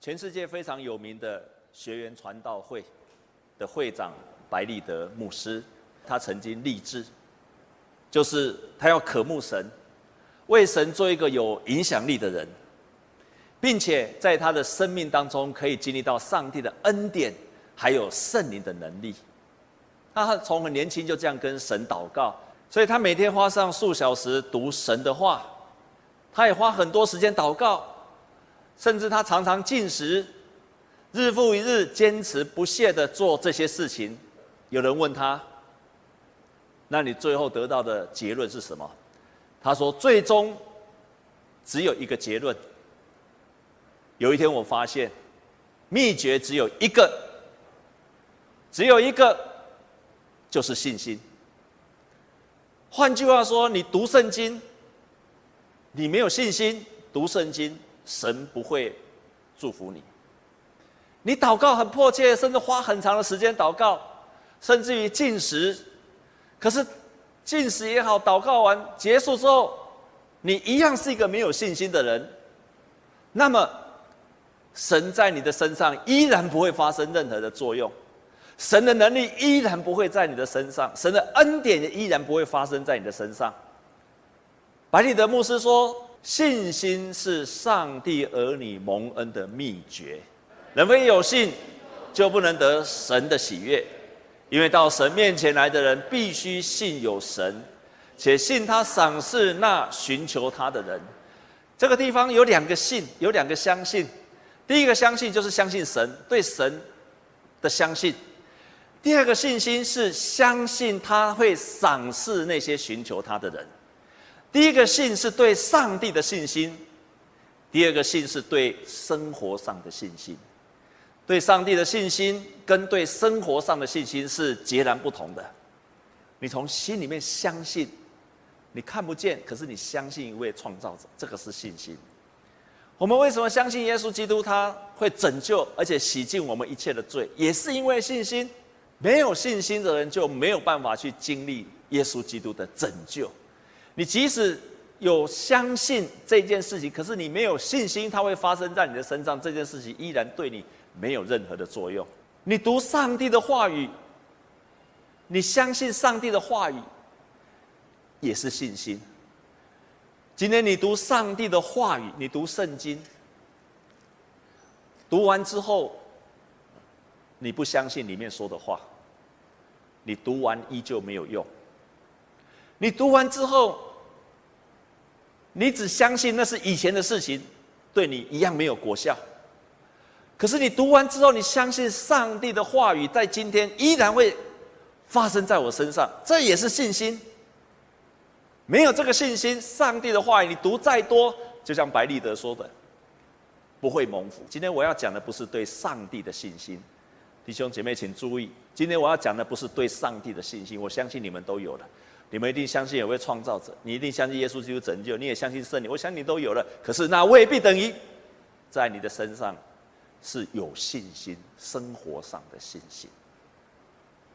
全世界非常有名的学员传道会的会长白立德牧师，他曾经立志，就是他要渴慕神，为神做一个有影响力的人，并且在他的生命当中可以经历到上帝的恩典，还有圣灵的能力。他从很年轻就这样跟神祷告，所以他每天花上数小时读神的话，他也花很多时间祷告。甚至他常常进食，日复一日坚持不懈的做这些事情。有人问他：“那你最后得到的结论是什么？”他说：“最终只有一个结论。有一天我发现，秘诀只有一个，只有一个，就是信心。换句话说，你读圣经，你没有信心读圣经。”神不会祝福你。你祷告很迫切，甚至花很长的时间祷告，甚至于进食。可是进食也好，祷告完结束之后，你一样是一个没有信心的人。那么，神在你的身上依然不会发生任何的作用，神的能力依然不会在你的身上，神的恩典也依然不会发生在你的身上。百里德牧师说。信心是上帝儿女蒙恩的秘诀。人非有信，就不能得神的喜悦。因为到神面前来的人，必须信有神，且信他赏赐那寻求他的人。这个地方有两个信，有两个相信。第一个相信就是相信神，对神的相信；第二个信心是相信他会赏赐那些寻求他的人。第一个信是对上帝的信心，第二个信是对生活上的信心。对上帝的信心跟对生活上的信心是截然不同的。你从心里面相信，你看不见，可是你相信一位创造者，这个是信心。我们为什么相信耶稣基督？他会拯救而且洗净我们一切的罪，也是因为信心。没有信心的人就没有办法去经历耶稣基督的拯救。你即使有相信这件事情，可是你没有信心，它会发生在你的身上，这件事情依然对你没有任何的作用。你读上帝的话语，你相信上帝的话语，也是信心。今天你读上帝的话语，你读圣经，读完之后，你不相信里面说的话，你读完依旧没有用。你读完之后，你只相信那是以前的事情，对你一样没有果效。可是你读完之后，你相信上帝的话语在今天依然会发生在我身上，这也是信心。没有这个信心，上帝的话语你读再多，就像白立德说的，不会蒙福。今天我要讲的不是对上帝的信心，弟兄姐妹请注意，今天我要讲的不是对上帝的信心，我相信你们都有了。你们一定相信有位创造者，你一定相信耶稣基督拯救，你也相信圣灵。我相信你都有了，可是那未必等于在你的身上是有信心，生活上的信心。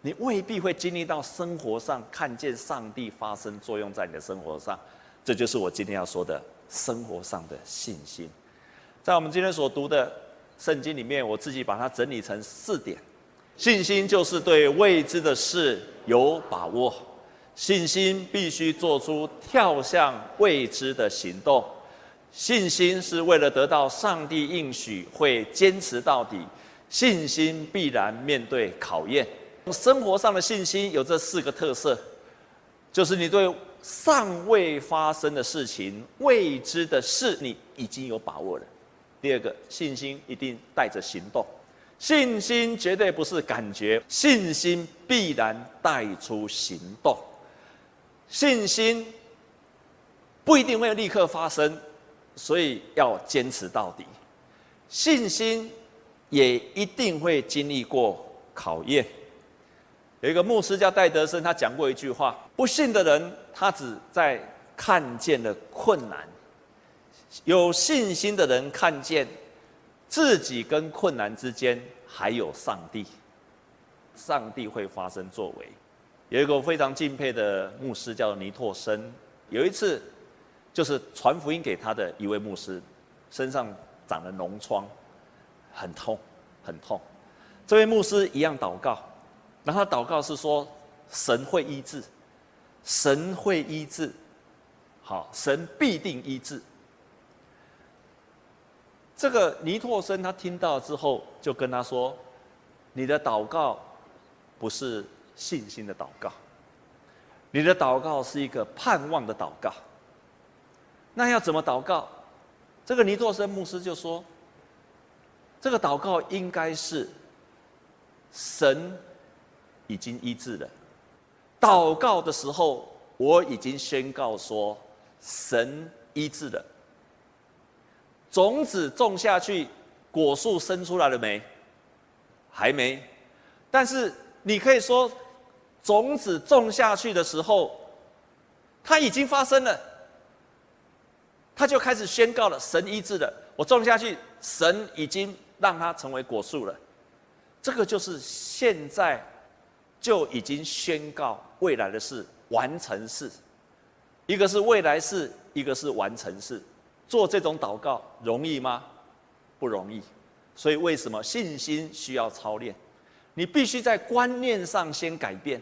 你未必会经历到生活上看见上帝发生作用在你的生活上，这就是我今天要说的生活上的信心。在我们今天所读的圣经里面，我自己把它整理成四点：信心就是对未知的事有把握。信心必须做出跳向未知的行动，信心是为了得到上帝应许，会坚持到底。信心必然面对考验。生活上的信心有这四个特色，就是你对尚未发生的事情、未知的事，你已经有把握了。第二个，信心一定带着行动，信心绝对不是感觉，信心必然带出行动。信心不一定会立刻发生，所以要坚持到底。信心也一定会经历过考验。有一个牧师叫戴德生，他讲过一句话：不信的人，他只在看见了困难；有信心的人，看见自己跟困难之间还有上帝，上帝会发生作为。有一个非常敬佩的牧师叫尼托生，有一次就是传福音给他的一位牧师，身上长了脓疮，很痛，很痛。这位牧师一样祷告，然后他祷告是说：神会医治，神会医治，好，神必定医治。这个尼托生他听到之后，就跟他说：“你的祷告不是信心的祷告，你的祷告是一个盼望的祷告。那要怎么祷告？”这个尼托生牧师就说：“这个祷告应该是神已经医治了。祷告的时候，我已经宣告说神医治了。”种子种下去，果树生出来了没？还没。但是你可以说，种子种下去的时候，它已经发生了。它就开始宣告了：神医治了。我种下去，神已经让它成为果树了。这个就是现在就已经宣告未来的事，完成事。一个是未来事，一个是完成事。做这种祷告容易吗？不容易。所以为什么信心需要操练？你必须在观念上先改变。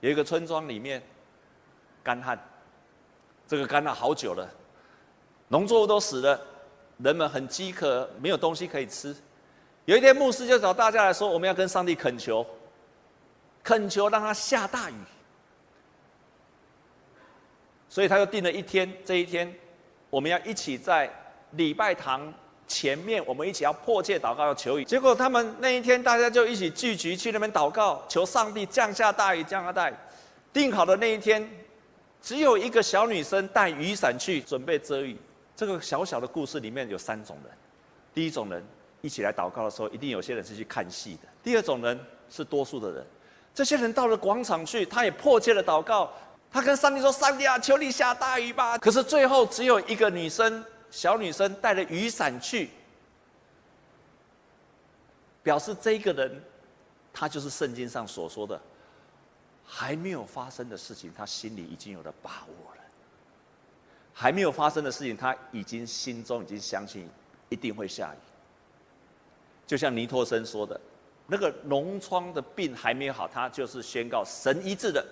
有一个村庄里面干旱，这个干了好久了，农作物都死了，人们很饥渴，没有东西可以吃。有一天牧师就找大家来说：“我们要跟上帝恳求，恳求让他下大雨。”所以他就定了一天，这一天。我们要一起在礼拜堂前面，我们一起要迫切祷告，要求雨。结果他们那一天，大家就一起聚集去那边祷告，求上帝降下大雨，降下大雨。定好的那一天，只有一个小女生带雨伞去准备遮雨。这个小小的故事里面有三种人：第一种人一起来祷告的时候，一定有些人是去看戏的；第二种人是多数的人，这些人到了广场去，他也迫切的祷告。他跟上帝说：“上帝啊，求你下大雨吧！”可是最后只有一个女生，小女生带着雨伞去，表示这个人，他就是圣经上所说的，还没有发生的事情，他心里已经有了把握了。还没有发生的事情，他已经心中已经相信一定会下雨。就像尼托生说的，那个脓疮的病还没有好，他就是宣告神医治的。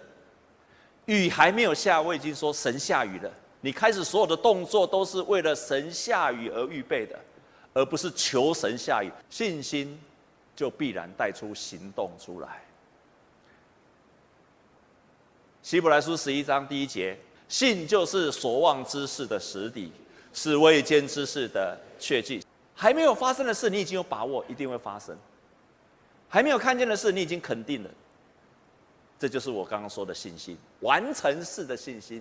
雨还没有下，我已经说神下雨了。你开始所有的动作都是为了神下雨而预备的，而不是求神下雨。信心就必然带出行动出来。希伯来书十一章第一节：信就是所望之事的实底，是未见之事的确据。还没有发生的事，你已经有把握一定会发生；还没有看见的事，你已经肯定了。这就是我刚刚说的信心，完成式的信心。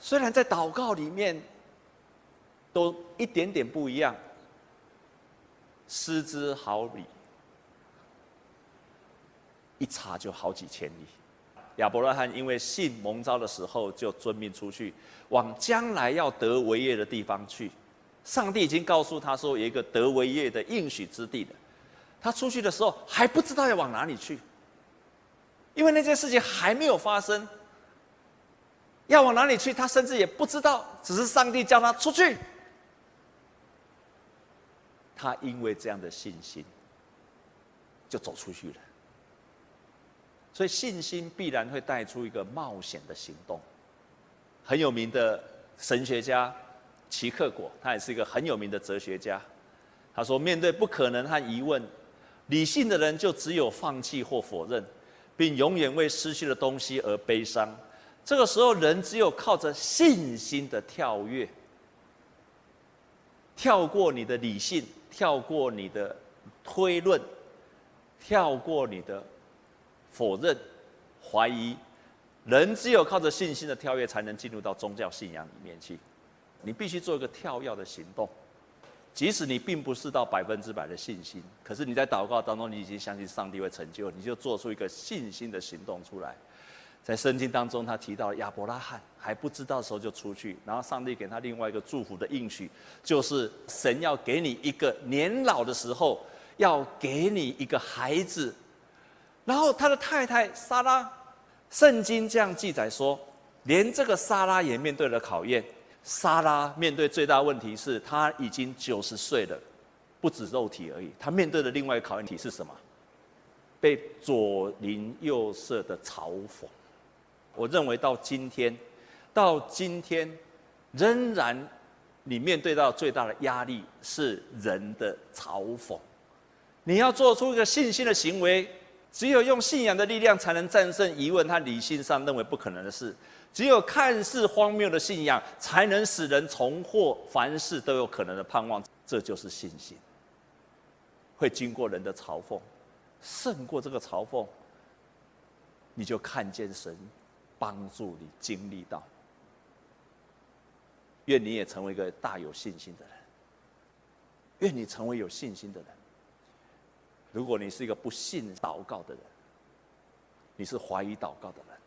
虽然在祷告里面都一点点不一样，失之毫厘，一查就好几千里。亚伯拉罕因为信蒙召的时候，就遵命出去，往将来要得为业的地方去。上帝已经告诉他说，有一个得为业的应许之地的。他出去的时候还不知道要往哪里去。因为那件事情还没有发生，要往哪里去，他甚至也不知道，只是上帝叫他出去。他因为这样的信心，就走出去了。所以信心必然会带出一个冒险的行动。很有名的神学家齐克果，他也是一个很有名的哲学家。他说：“面对不可能和疑问，理性的人就只有放弃或否认。”并永远为失去的东西而悲伤。这个时候，人只有靠着信心的跳跃，跳过你的理性，跳过你的推论，跳过你的否认、怀疑。人只有靠着信心的跳跃，才能进入到宗教信仰里面去。你必须做一个跳跃的行动。即使你并不是到百分之百的信心，可是你在祷告当中，你已经相信上帝会成就，你就做出一个信心的行动出来。在圣经当中，他提到亚伯拉罕还不知道的时候就出去，然后上帝给他另外一个祝福的应许，就是神要给你一个年老的时候要给你一个孩子。然后他的太太撒拉，圣经这样记载说，连这个撒拉也面对了考验。撒拉面对最大问题是，她已经九十岁了，不止肉体而已，他面对的另外一个考验题是什么？被左邻右舍的嘲讽。我认为到今天，到今天，仍然你面对到最大的压力是人的嘲讽。你要做出一个信心的行为，只有用信仰的力量才能战胜疑问和理性上认为不可能的事。只有看似荒谬的信仰，才能使人重获凡事都有可能的盼望。这就是信心。会经过人的嘲讽，胜过这个嘲讽，你就看见神帮助你经历到。愿你也成为一个大有信心的人。愿你成为有信心的人。如果你是一个不信祷告的人，你是怀疑祷告的人，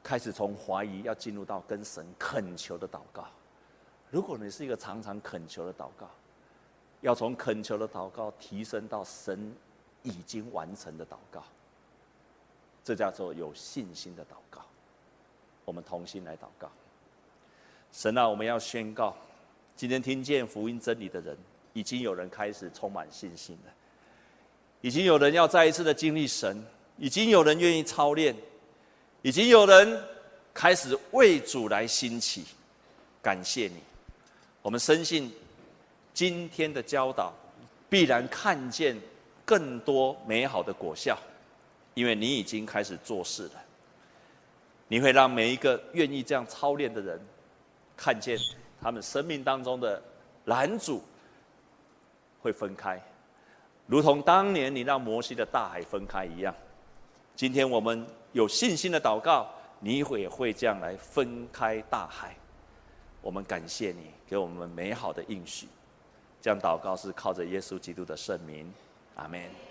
开始从怀疑要进入到跟神恳求的祷告。如果你是一个常常恳求的祷告，要从恳求的祷告提升到神已经完成的祷告，这叫做有信心的祷告。我们同心来祷告。神啊，我们要宣告，今天听见福音真理的人，已经有人开始充满信心了，已经有人要再一次的经历神，已经有人愿意操练，已经有人开始为主来兴起。感谢你，我们深信。今天的教导，必然看见更多美好的果效，因为你已经开始做事了。你会让每一个愿意这样操练的人，看见他们生命当中的拦阻会分开，如同当年你让摩西的大海分开一样。今天我们有信心的祷告，你也会这样来分开大海。我们感谢你给我们美好的应许。这样祷告是靠着耶稣基督的圣名，阿门。